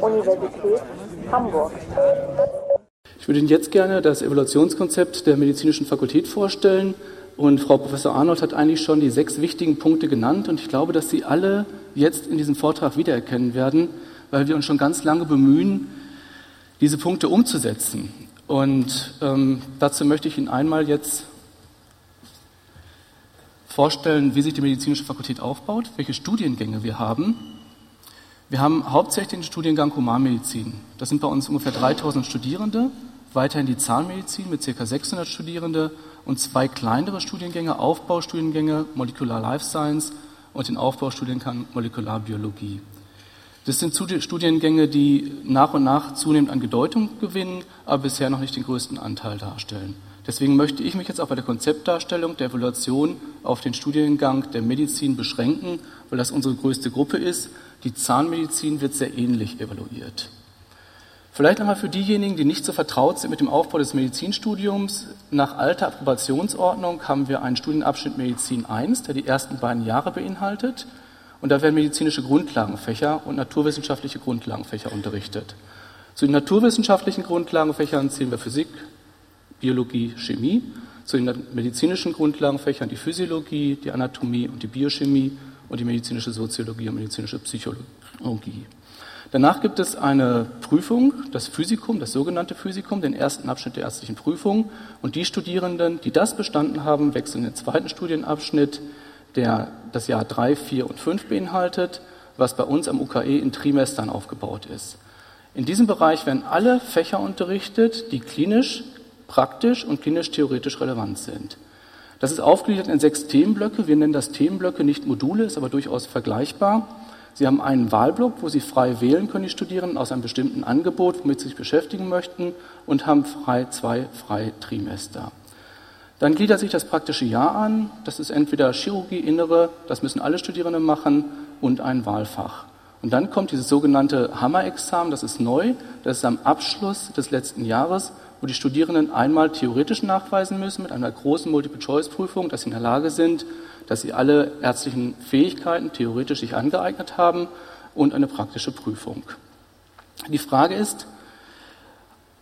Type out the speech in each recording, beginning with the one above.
Universität Hamburg. Ich würde Ihnen jetzt gerne das Evaluationskonzept der medizinischen Fakultät vorstellen. Und Frau Professor Arnold hat eigentlich schon die sechs wichtigen Punkte genannt. Und ich glaube, dass Sie alle jetzt in diesem Vortrag wiedererkennen werden, weil wir uns schon ganz lange bemühen, diese Punkte umzusetzen. Und ähm, dazu möchte ich Ihnen einmal jetzt vorstellen, wie sich die medizinische Fakultät aufbaut, welche Studiengänge wir haben. Wir haben hauptsächlich den Studiengang Humanmedizin. Das sind bei uns ungefähr 3000 Studierende, weiterhin die Zahnmedizin mit ca. 600 Studierende und zwei kleinere Studiengänge, Aufbaustudiengänge Molekular Life Science und den Aufbaustudiengang Molekularbiologie. Das sind Studiengänge, die nach und nach zunehmend an Bedeutung gewinnen, aber bisher noch nicht den größten Anteil darstellen. Deswegen möchte ich mich jetzt auch bei der Konzeptdarstellung der Evaluation auf den Studiengang der Medizin beschränken, weil das unsere größte Gruppe ist. Die Zahnmedizin wird sehr ähnlich evaluiert. Vielleicht einmal für diejenigen, die nicht so vertraut sind mit dem Aufbau des Medizinstudiums. Nach alter Approbationsordnung haben wir einen Studienabschnitt Medizin 1, der die ersten beiden Jahre beinhaltet. Und da werden medizinische Grundlagenfächer und naturwissenschaftliche Grundlagenfächer unterrichtet. Zu den naturwissenschaftlichen Grundlagenfächern zählen wir Physik, Biologie, Chemie. Zu den medizinischen Grundlagenfächern die Physiologie, die Anatomie und die Biochemie und die medizinische Soziologie und medizinische Psychologie. Danach gibt es eine Prüfung, das Physikum, das sogenannte Physikum, den ersten Abschnitt der ärztlichen Prüfung. Und die Studierenden, die das bestanden haben, wechseln in den zweiten Studienabschnitt, der das Jahr 3, 4 und 5 beinhaltet, was bei uns am UKE in Trimestern aufgebaut ist. In diesem Bereich werden alle Fächer unterrichtet, die klinisch, praktisch und klinisch-theoretisch relevant sind. Das ist aufgegliedert in sechs Themenblöcke. Wir nennen das Themenblöcke, nicht Module, ist aber durchaus vergleichbar. Sie haben einen Wahlblock, wo Sie frei wählen können, die Studierenden, aus einem bestimmten Angebot, womit Sie sich beschäftigen möchten, und haben frei zwei freie Trimester. Dann gliedert sich das praktische Jahr an. Das ist entweder Chirurgie, Innere, das müssen alle Studierenden machen, und ein Wahlfach. Und dann kommt dieses sogenannte Hammer-Examen, das ist neu, das ist am Abschluss des letzten Jahres, wo die Studierenden einmal theoretisch nachweisen müssen mit einer großen Multiple-Choice-Prüfung, dass sie in der Lage sind, dass sie alle ärztlichen Fähigkeiten theoretisch sich angeeignet haben und eine praktische Prüfung. Die Frage ist,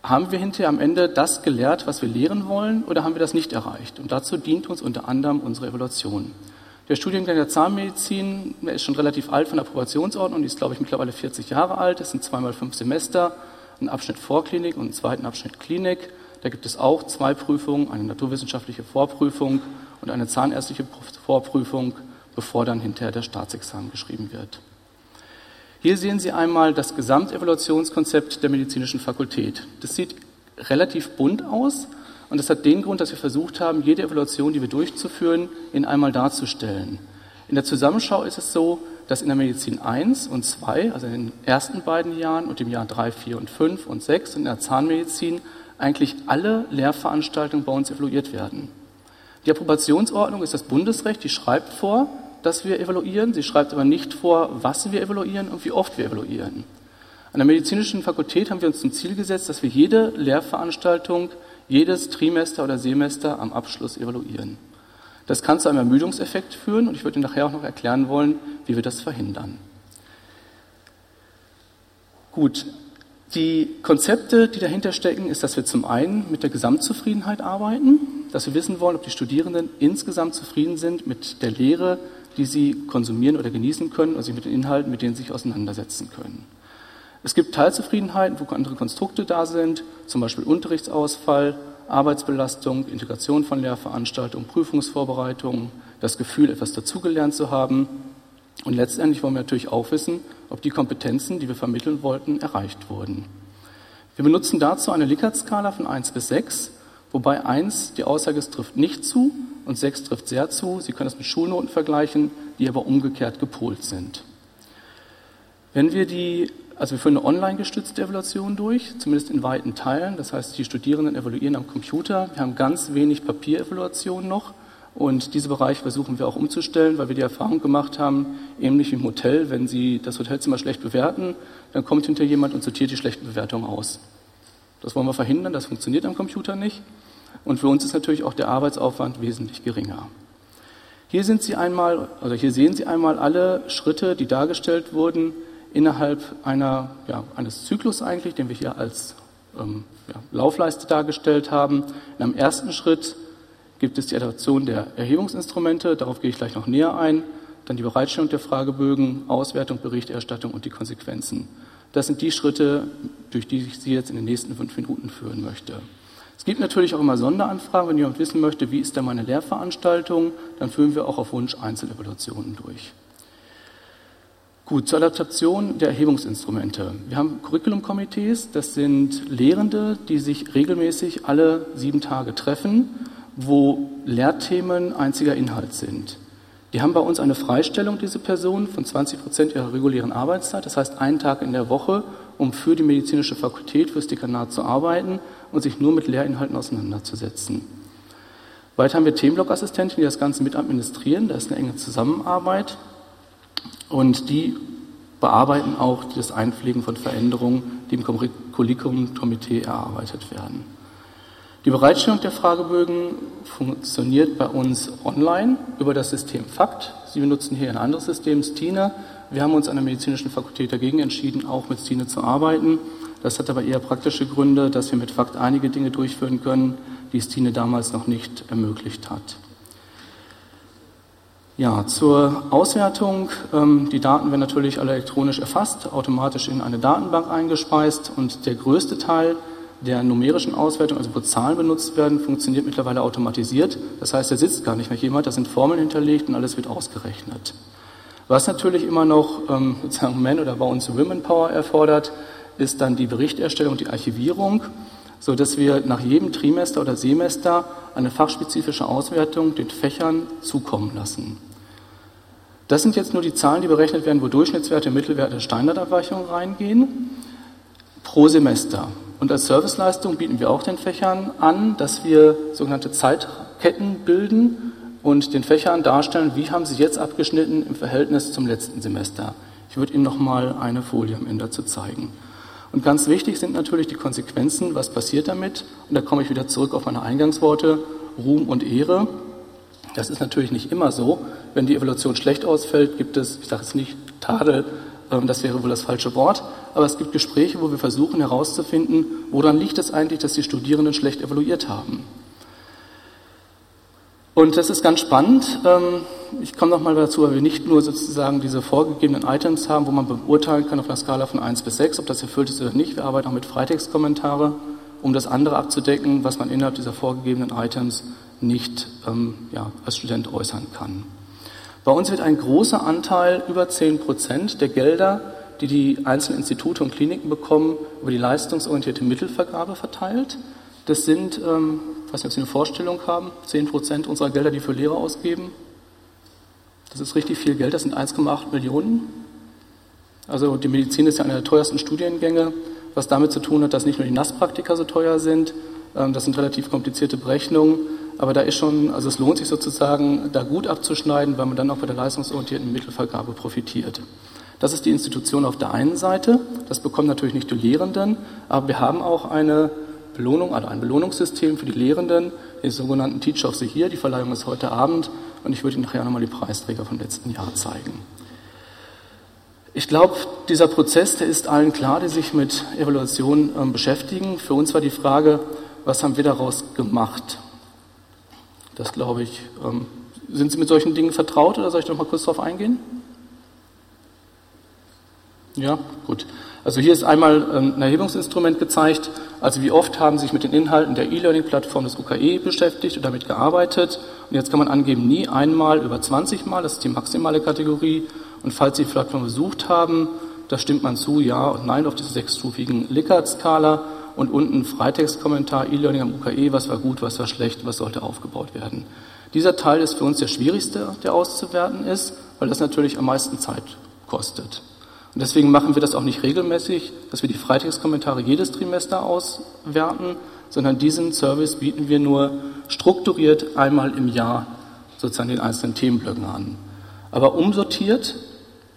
haben wir hinterher am Ende das gelehrt, was wir lehren wollen, oder haben wir das nicht erreicht? Und dazu dient uns unter anderem unsere Evaluation. Der Studiengang der Zahnmedizin der ist schon relativ alt von der Approbationsordnung, die ist, glaube ich, mittlerweile 40 Jahre alt. Es sind zweimal fünf Semester, ein Abschnitt Vorklinik und einen zweiten Abschnitt Klinik. Da gibt es auch zwei Prüfungen, eine naturwissenschaftliche Vorprüfung und eine zahnärztliche Vorprüfung, bevor dann hinterher der Staatsexamen geschrieben wird. Hier sehen Sie einmal das Gesamtevaluationskonzept der medizinischen Fakultät. Das sieht relativ bunt aus und das hat den Grund, dass wir versucht haben, jede Evaluation, die wir durchzuführen, in einmal darzustellen. In der Zusammenschau ist es so, dass in der Medizin 1 und 2, also in den ersten beiden Jahren und im Jahr 3, 4 und 5 und 6 und in der Zahnmedizin eigentlich alle Lehrveranstaltungen bei uns evaluiert werden. Die Approbationsordnung ist das Bundesrecht, die schreibt vor, dass wir evaluieren, sie schreibt aber nicht vor, was wir evaluieren und wie oft wir evaluieren. An der medizinischen Fakultät haben wir uns zum Ziel gesetzt, dass wir jede Lehrveranstaltung, jedes Trimester oder Semester am Abschluss evaluieren. Das kann zu einem Ermüdungseffekt führen und ich würde Ihnen nachher auch noch erklären wollen, wie wir das verhindern. Gut, die Konzepte, die dahinter stecken, ist, dass wir zum einen mit der Gesamtzufriedenheit arbeiten, dass wir wissen wollen, ob die Studierenden insgesamt zufrieden sind mit der Lehre, die sie konsumieren oder genießen können, also mit den Inhalten, mit denen sie sich auseinandersetzen können. Es gibt Teilzufriedenheiten, wo andere Konstrukte da sind, zum Beispiel Unterrichtsausfall, Arbeitsbelastung, Integration von Lehrveranstaltungen, Prüfungsvorbereitungen, das Gefühl, etwas dazugelernt zu haben. Und letztendlich wollen wir natürlich auch wissen, ob die Kompetenzen, die wir vermitteln wollten, erreicht wurden. Wir benutzen dazu eine Likert-Skala von 1 bis 6, wobei 1 die Aussage es trifft nicht zu und 6 trifft sehr zu. Sie können das mit Schulnoten vergleichen, die aber umgekehrt gepolt sind. Wenn wir die also wir führen eine online gestützte Evaluation durch, zumindest in weiten Teilen. Das heißt, die Studierenden evaluieren am Computer. Wir haben ganz wenig Papierevaluation noch. Und diese Bereiche versuchen wir auch umzustellen, weil wir die Erfahrung gemacht haben, ähnlich wie im Hotel, wenn Sie das Hotelzimmer schlecht bewerten, dann kommt hinter jemand und sortiert die schlechten Bewertungen aus. Das wollen wir verhindern, das funktioniert am Computer nicht. Und für uns ist natürlich auch der Arbeitsaufwand wesentlich geringer. Hier sind Sie einmal, oder hier sehen Sie einmal alle Schritte, die dargestellt wurden, innerhalb einer, ja, eines Zyklus eigentlich, den wir hier als ähm, ja, Laufleiste dargestellt haben. In einem ersten Schritt gibt es die Adaption der Erhebungsinstrumente, darauf gehe ich gleich noch näher ein, dann die Bereitstellung der Fragebögen, Auswertung, Berichterstattung und die Konsequenzen. Das sind die Schritte, durch die ich Sie jetzt in den nächsten fünf Minuten führen möchte. Es gibt natürlich auch immer Sonderanfragen, wenn jemand wissen möchte, wie ist denn meine Lehrveranstaltung, dann führen wir auch auf Wunsch Einzelevaluationen durch. Gut, zur Adaptation der Erhebungsinstrumente. Wir haben Curriculum-Komitees, das sind Lehrende, die sich regelmäßig alle sieben Tage treffen, wo Lehrthemen einziger Inhalt sind. Die haben bei uns eine Freistellung, diese Personen, von 20 Prozent ihrer regulären Arbeitszeit, das heißt einen Tag in der Woche, um für die medizinische Fakultät, fürs Dekanat zu arbeiten und sich nur mit Lehrinhalten auseinanderzusetzen. Weiter haben wir Themenblockassistenten, die das Ganze mit administrieren, da ist eine enge Zusammenarbeit. Und die bearbeiten auch das Einpflegen von Veränderungen, die im Curriculum-Komitee erarbeitet werden. Die Bereitstellung der Fragebögen funktioniert bei uns online über das System FACT. Sie benutzen hier ein anderes System, Stine. Wir haben uns an der medizinischen Fakultät dagegen entschieden, auch mit Stine zu arbeiten. Das hat aber eher praktische Gründe, dass wir mit FACT einige Dinge durchführen können, die Stine damals noch nicht ermöglicht hat. Ja, zur Auswertung. Ähm, die Daten werden natürlich alle elektronisch erfasst, automatisch in eine Datenbank eingespeist und der größte Teil der numerischen Auswertung, also wo Zahlen benutzt werden, funktioniert mittlerweile automatisiert. Das heißt, da sitzt gar nicht mehr jemand, da sind Formeln hinterlegt und alles wird ausgerechnet. Was natürlich immer noch ähm, sozusagen Men- oder bei uns Women Power erfordert, ist dann die Berichterstellung die Archivierung, so dass wir nach jedem Trimester oder Semester eine fachspezifische Auswertung den Fächern zukommen lassen. Das sind jetzt nur die Zahlen, die berechnet werden, wo Durchschnittswerte, Mittelwerte, Standardabweichungen reingehen, pro Semester. Und als Serviceleistung bieten wir auch den Fächern an, dass wir sogenannte Zeitketten bilden und den Fächern darstellen, wie haben sie jetzt abgeschnitten im Verhältnis zum letzten Semester. Ich würde Ihnen noch mal eine Folie am Ende dazu zeigen. Und ganz wichtig sind natürlich die Konsequenzen, was passiert damit. Und da komme ich wieder zurück auf meine Eingangsworte, Ruhm und Ehre. Das ist natürlich nicht immer so. Wenn die Evaluation schlecht ausfällt, gibt es, ich sage jetzt nicht Tadel, ähm, das wäre wohl das falsche Wort, aber es gibt Gespräche, wo wir versuchen herauszufinden, woran liegt es eigentlich, dass die Studierenden schlecht evaluiert haben. Und das ist ganz spannend. Ähm, ich komme nochmal dazu, weil wir nicht nur sozusagen diese vorgegebenen Items haben, wo man beurteilen kann auf einer Skala von 1 bis 6, ob das erfüllt ist oder nicht. Wir arbeiten auch mit Freitextkommentare, um das andere abzudecken, was man innerhalb dieser vorgegebenen Items nicht ähm, ja, als Student äußern kann. Bei uns wird ein großer Anteil, über 10 Prozent der Gelder, die die einzelnen Institute und Kliniken bekommen, über die leistungsorientierte Mittelvergabe verteilt. Das sind, ähm, weiß nicht, ob Sie eine Vorstellung haben, 10 Prozent unserer Gelder, die für Lehrer ausgeben. Das ist richtig viel Geld, das sind 1,8 Millionen. Also die Medizin ist ja einer der teuersten Studiengänge, was damit zu tun hat, dass nicht nur die Nasspraktika so teuer sind, ähm, das sind relativ komplizierte Berechnungen, aber da ist schon, also es lohnt sich sozusagen, da gut abzuschneiden, weil man dann auch bei der leistungsorientierten Mittelvergabe profitiert. Das ist die Institution auf der einen Seite. Das bekommen natürlich nicht die Lehrenden, aber wir haben auch eine Belohnung, also ein Belohnungssystem für die Lehrenden, den sogenannten Teacher of the Year. Die Verleihung ist heute Abend und ich würde Ihnen nachher nochmal die Preisträger vom letzten Jahr zeigen. Ich glaube, dieser Prozess, der ist allen klar, die sich mit Evaluation äh, beschäftigen. Für uns war die Frage, was haben wir daraus gemacht? Das glaube ich. Ähm, sind Sie mit solchen Dingen vertraut oder soll ich noch mal kurz darauf eingehen? Ja, gut. Also hier ist einmal ähm, ein Erhebungsinstrument gezeigt. Also wie oft haben Sie sich mit den Inhalten der E-Learning-Plattform des UKE beschäftigt und damit gearbeitet. Und jetzt kann man angeben, nie einmal über 20 Mal, das ist die maximale Kategorie. Und falls Sie die Plattform besucht haben, da stimmt man zu, ja und nein auf diese sechsstufigen Likert-Skala und unten Freitextkommentar, E-Learning am UKE, was war gut, was war schlecht, was sollte aufgebaut werden. Dieser Teil ist für uns der schwierigste, der auszuwerten ist, weil das natürlich am meisten Zeit kostet. Und deswegen machen wir das auch nicht regelmäßig, dass wir die Freitextkommentare jedes Trimester auswerten, sondern diesen Service bieten wir nur strukturiert einmal im Jahr sozusagen den einzelnen Themenblöcken an. Aber umsortiert,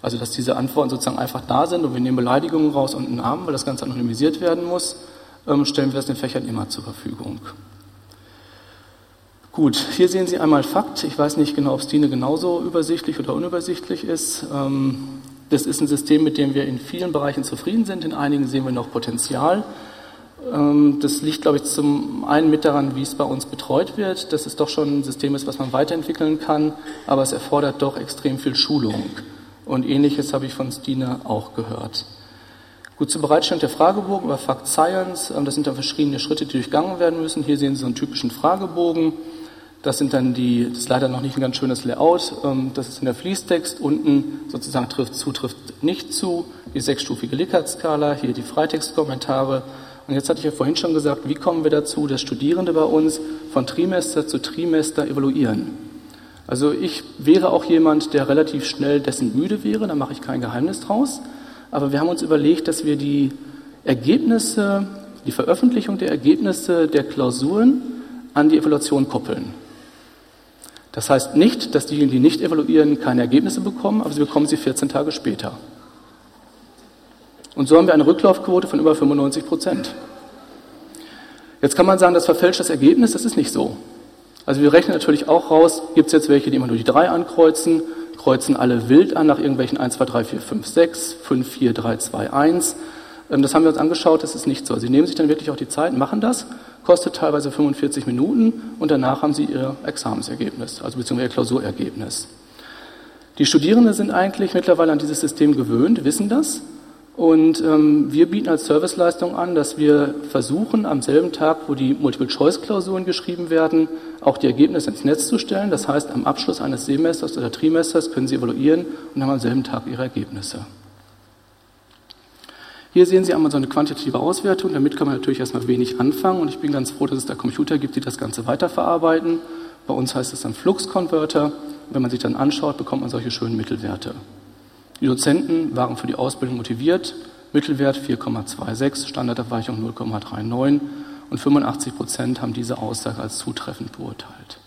also dass diese Antworten sozusagen einfach da sind und wir nehmen Beleidigungen raus und einen Namen, weil das Ganze anonymisiert werden muss, ähm, stellen wir das den Fächern immer zur Verfügung. Gut, hier sehen Sie einmal Fakt. Ich weiß nicht genau, ob Stine genauso übersichtlich oder unübersichtlich ist. Ähm, Das ist ein System, mit dem wir in vielen Bereichen zufrieden sind. In einigen sehen wir noch Potenzial. Ähm, das liegt, glaube ich, zum einen mit daran, wie es bei uns betreut wird, dass es doch schon ein System ist, was man weiterentwickeln kann, aber es erfordert doch extrem viel Schulung. Und ähnliches habe ich von Stine auch gehört. Gut, zur Bereitstellung der Fragebogen über Fact Science, ähm, das sind dann verschiedene Schritte, die durchgangen werden müssen. Hier sehen Sie so einen typischen Fragebogen. Das sind dann die, das ist leider noch nicht ein ganz schönes Layout. Ähm, das ist in der Fließtext. Unten sozusagen trifft zu, trifft nicht zu. Die sechsstufige Likert-Skala, hier die Freitextkommentare und jetzt hatte ich ja vorhin schon gesagt, wie kommen wir dazu, dass Studierende bei uns von Trimester zu Trimester evaluieren? Also ich wäre auch jemand, der relativ schnell dessen müde wäre, da mache ich kein Geheimnis draus. Aber wir haben uns überlegt, dass wir die Ergebnisse, die Veröffentlichung der Ergebnisse der Klausuren an die Evaluation koppeln. Das heißt nicht, dass diejenigen, die nicht evaluieren, keine Ergebnisse bekommen, aber sie bekommen sie 14 Tage später. Und so haben wir eine Rücklaufquote von über 95 Prozent. Jetzt kann man sagen, das verfälscht das Ergebnis, das ist nicht so. Also wir rechnen natürlich auch raus, gibt es jetzt welche, die immer nur die 3 ankreuzen, kreuzen alle wild an nach irgendwelchen 1, 2, 3, 4, 5, 6, 5, 4, 3, 2, 1. Das haben wir uns angeschaut, das ist nicht so. Sie nehmen sich dann wirklich auch die Zeit, machen das, kostet teilweise 45 Minuten und danach haben Sie Ihr Examensergebnis, also beziehungsweise Ihr Klausurergebnis. Die Studierenden sind eigentlich mittlerweile an dieses System gewöhnt, wissen das und ähm, wir bieten als Serviceleistung an, dass wir versuchen, am selben Tag, wo die Multiple-Choice-Klausuren geschrieben werden, auch die Ergebnisse ins Netz zu stellen. Das heißt, am Abschluss eines Semesters oder Trimesters können Sie evaluieren und haben am selben Tag Ihre Ergebnisse. Hier sehen Sie einmal so eine quantitative Auswertung. Damit kann man natürlich erstmal wenig anfangen und ich bin ganz froh, dass es da Computer gibt, die das Ganze weiterverarbeiten. Bei uns heißt es dann Flux-Converter. Wenn man sich dann anschaut, bekommt man solche schönen Mittelwerte. Die Dozenten waren für die Ausbildung motiviert, Mittelwert 4,26, Standardabweichung 0,39 und 85 Prozent haben diese Aussage als zutreffend beurteilt.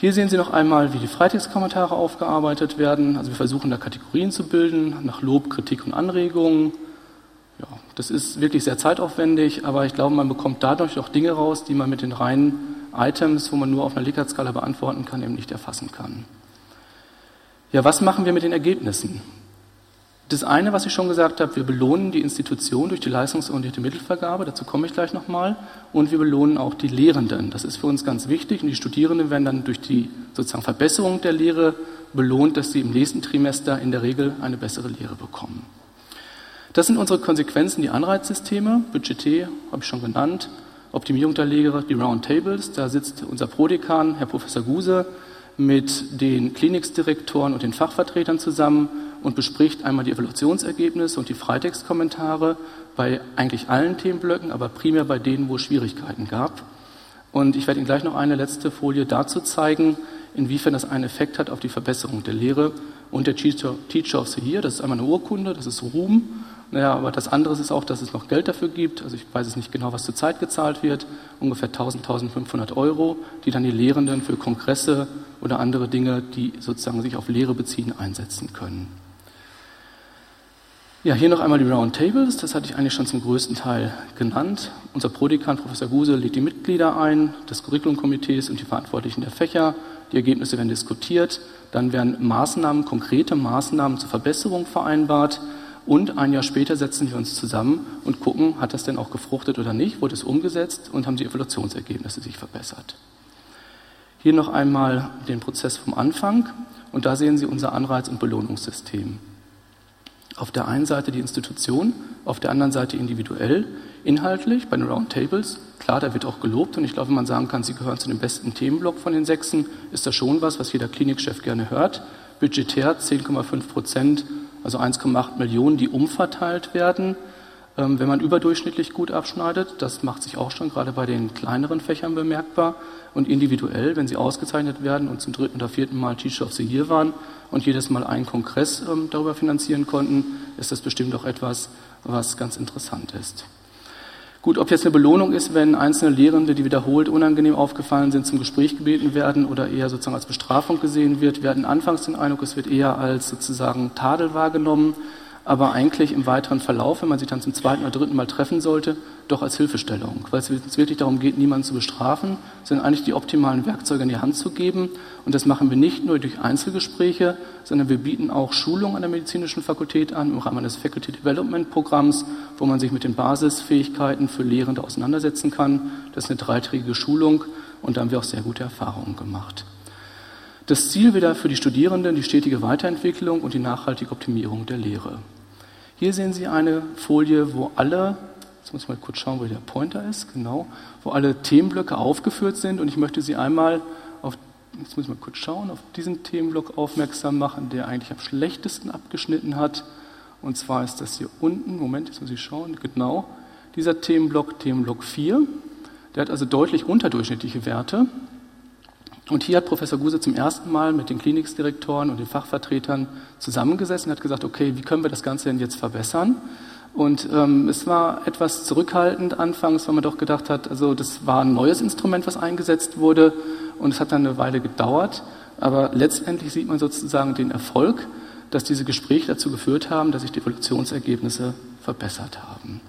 Hier sehen Sie noch einmal, wie die Freitextkommentare aufgearbeitet werden. Also wir versuchen da Kategorien zu bilden, nach Lob, Kritik und Anregungen. Ja, das ist wirklich sehr zeitaufwendig, aber ich glaube, man bekommt dadurch auch Dinge raus, die man mit den reinen Items, wo man nur auf einer Likert-Skala beantworten kann, eben nicht erfassen kann. Ja, was machen wir mit den Ergebnissen? Das eine, was ich schon gesagt habe, wir belohnen die Institution durch die leistungsorientierte Mittelvergabe, dazu komme ich gleich nochmal, und wir belohnen auch die Lehrenden. Das ist für uns ganz wichtig und die Studierenden werden dann durch die sozusagen Verbesserung der Lehre belohnt, dass sie im nächsten Trimester in der Regel eine bessere Lehre bekommen. Das sind unsere Konsequenzen, die Anreizsysteme, Budget habe ich schon genannt, Optimierung der Lehre, die Roundtables, da sitzt unser Prodekan, Herr Professor Guse, mit den Kliniksdirektoren und den Fachvertretern zusammen und bespricht einmal die Evaluationsergebnisse und die Freitextkommentare bei eigentlich allen Themenblöcken, aber primär bei denen, wo es Schwierigkeiten gab. Und ich werde Ihnen gleich noch eine letzte Folie dazu zeigen, inwiefern das einen Effekt hat auf die Verbesserung der Lehre. Und der Teacher, Teacher of the Year, das ist einmal eine Urkunde, das ist Ruhm. Naja, aber das andere ist auch, dass es noch Geld dafür gibt. Also ich weiß es nicht genau, was zurzeit gezahlt wird. Ungefähr 1000, 1500 Euro, die dann die Lehrenden für Kongresse oder andere Dinge, die sozusagen sich auf Lehre beziehen, einsetzen können. Ja, hier noch einmal die Roundtables. Das hatte ich eigentlich schon zum größten Teil genannt. Unser Prodekan, Professor Guse, lädt die Mitglieder ein, des Curriculumkomitees und die Verantwortlichen der Fächer. Die Ergebnisse werden diskutiert. Dann werden Maßnahmen, konkrete Maßnahmen zur Verbesserung vereinbart. Und ein Jahr später setzen wir uns zusammen und gucken, hat das denn auch gefruchtet oder nicht, wurde es umgesetzt und haben die Evaluationsergebnisse sich verbessert. Hier noch einmal den Prozess vom Anfang und da sehen Sie unser Anreiz- und Belohnungssystem. Auf der einen Seite die Institution, auf der anderen Seite individuell, inhaltlich bei den Roundtables. Klar, da wird auch gelobt und ich glaube, wenn man sagen kann, Sie gehören zu dem besten Themenblock von den Sechsen, ist das schon was, was jeder Klinikchef gerne hört. Budgetär 10,5 Prozent also 1,8 Millionen, die umverteilt werden, ähm, wenn man überdurchschnittlich gut abschneidet. Das macht sich auch schon gerade bei den kleineren Fächern bemerkbar. Und individuell, wenn sie ausgezeichnet werden und zum dritten oder vierten Mal Teacher of the Year waren und jedes Mal einen Kongress ähm, darüber finanzieren konnten, ist das bestimmt auch etwas, was ganz interessant ist. Gut, ob jetzt eine Belohnung ist, wenn einzelne Lehrende, die wiederholt unangenehm aufgefallen sind, zum Gespräch gebeten werden oder eher sozusagen als Bestrafung gesehen wird. Wir hatten anfangs den Eindruck, es wird eher als sozusagen Tadel wahrgenommen. Aber eigentlich im weiteren Verlauf, wenn man sich dann zum zweiten oder dritten Mal treffen sollte, doch als Hilfestellung, weil es wirklich darum geht, niemanden zu bestrafen, sondern eigentlich die optimalen Werkzeuge in die Hand zu geben. Und das machen wir nicht nur durch Einzelgespräche, sondern wir bieten auch Schulungen an der medizinischen Fakultät an im Rahmen des Faculty Development Programms, wo man sich mit den Basisfähigkeiten für Lehrende auseinandersetzen kann. Das ist eine dreiträgige Schulung und da haben wir auch sehr gute Erfahrungen gemacht. Das Ziel wieder für die Studierenden die stetige Weiterentwicklung und die nachhaltige Optimierung der Lehre. Hier sehen Sie eine Folie, wo alle, jetzt muss ich mal kurz schauen, wo der Pointer ist, genau, wo alle Themenblöcke aufgeführt sind und ich möchte Sie einmal auf, jetzt muss ich mal kurz schauen, auf diesen Themenblock aufmerksam machen, der eigentlich am schlechtesten abgeschnitten hat. Und zwar ist das hier unten, Moment, jetzt muss ich schauen, genau, dieser Themenblock, Themenblock 4. Der hat also deutlich unterdurchschnittliche Werte. Und hier hat Professor Guse zum ersten Mal mit den Klinikdirektoren und den Fachvertretern zusammengesessen und hat gesagt, okay, wie können wir das Ganze denn jetzt verbessern? Und ähm, es war etwas zurückhaltend anfangs, weil man doch gedacht hat, also das war ein neues Instrument, was eingesetzt wurde und es hat dann eine Weile gedauert. Aber letztendlich sieht man sozusagen den Erfolg, dass diese Gespräche dazu geführt haben, dass sich die Evolutionsergebnisse verbessert haben.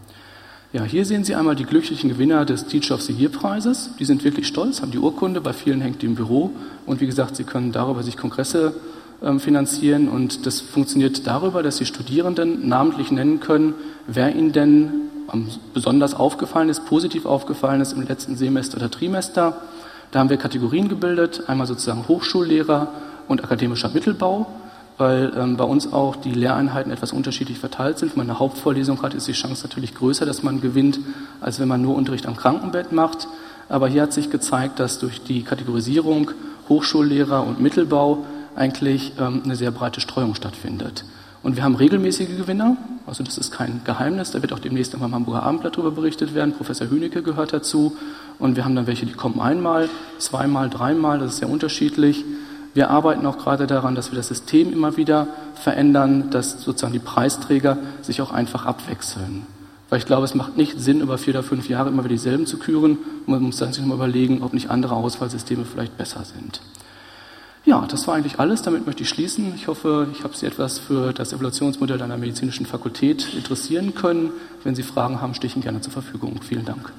Ja, hier sehen Sie einmal die glücklichen Gewinner des Teacher of the Year Preises. Die sind wirklich stolz, haben die Urkunde, bei vielen hängt die im Büro. Und wie gesagt, sie können darüber sich Kongresse ähm, finanzieren. Und das funktioniert darüber, dass die Studierenden namentlich nennen können, wer ihnen denn besonders aufgefallen ist, positiv aufgefallen ist im letzten Semester oder Trimester. Da haben wir Kategorien gebildet, einmal sozusagen Hochschullehrer und akademischer Mittelbau weil ähm, bei uns auch die Lehreinheiten etwas unterschiedlich verteilt sind. Wenn man eine Hauptvorlesung hat, ist die Chance natürlich größer, dass man gewinnt, als wenn man nur Unterricht am Krankenbett macht. Aber hier hat sich gezeigt, dass durch die Kategorisierung Hochschullehrer und Mittelbau eigentlich ähm, eine sehr breite Streuung stattfindet. Und wir haben regelmäßige Gewinner, also das ist kein Geheimnis, da wird auch demnächst im Hamburger Abendblatt darüber berichtet werden. Professor Hünecke gehört dazu. Und wir haben dann welche, die kommen einmal, zweimal, dreimal, das ist sehr unterschiedlich. Wir arbeiten auch gerade daran, dass wir das System immer wieder verändern, dass sozusagen die Preisträger sich auch einfach abwechseln. Weil ich glaube, es macht nicht Sinn, über vier oder fünf Jahre immer wieder dieselben zu küren. Man muss sich mal überlegen, ob nicht andere Auswahlsysteme vielleicht besser sind. Ja, das war eigentlich alles. Damit möchte ich schließen. Ich hoffe, ich habe Sie etwas für das Evaluationsmodell einer medizinischen Fakultät interessieren können. Wenn Sie Fragen haben, stehe ich Ihnen gerne zur Verfügung. Vielen Dank.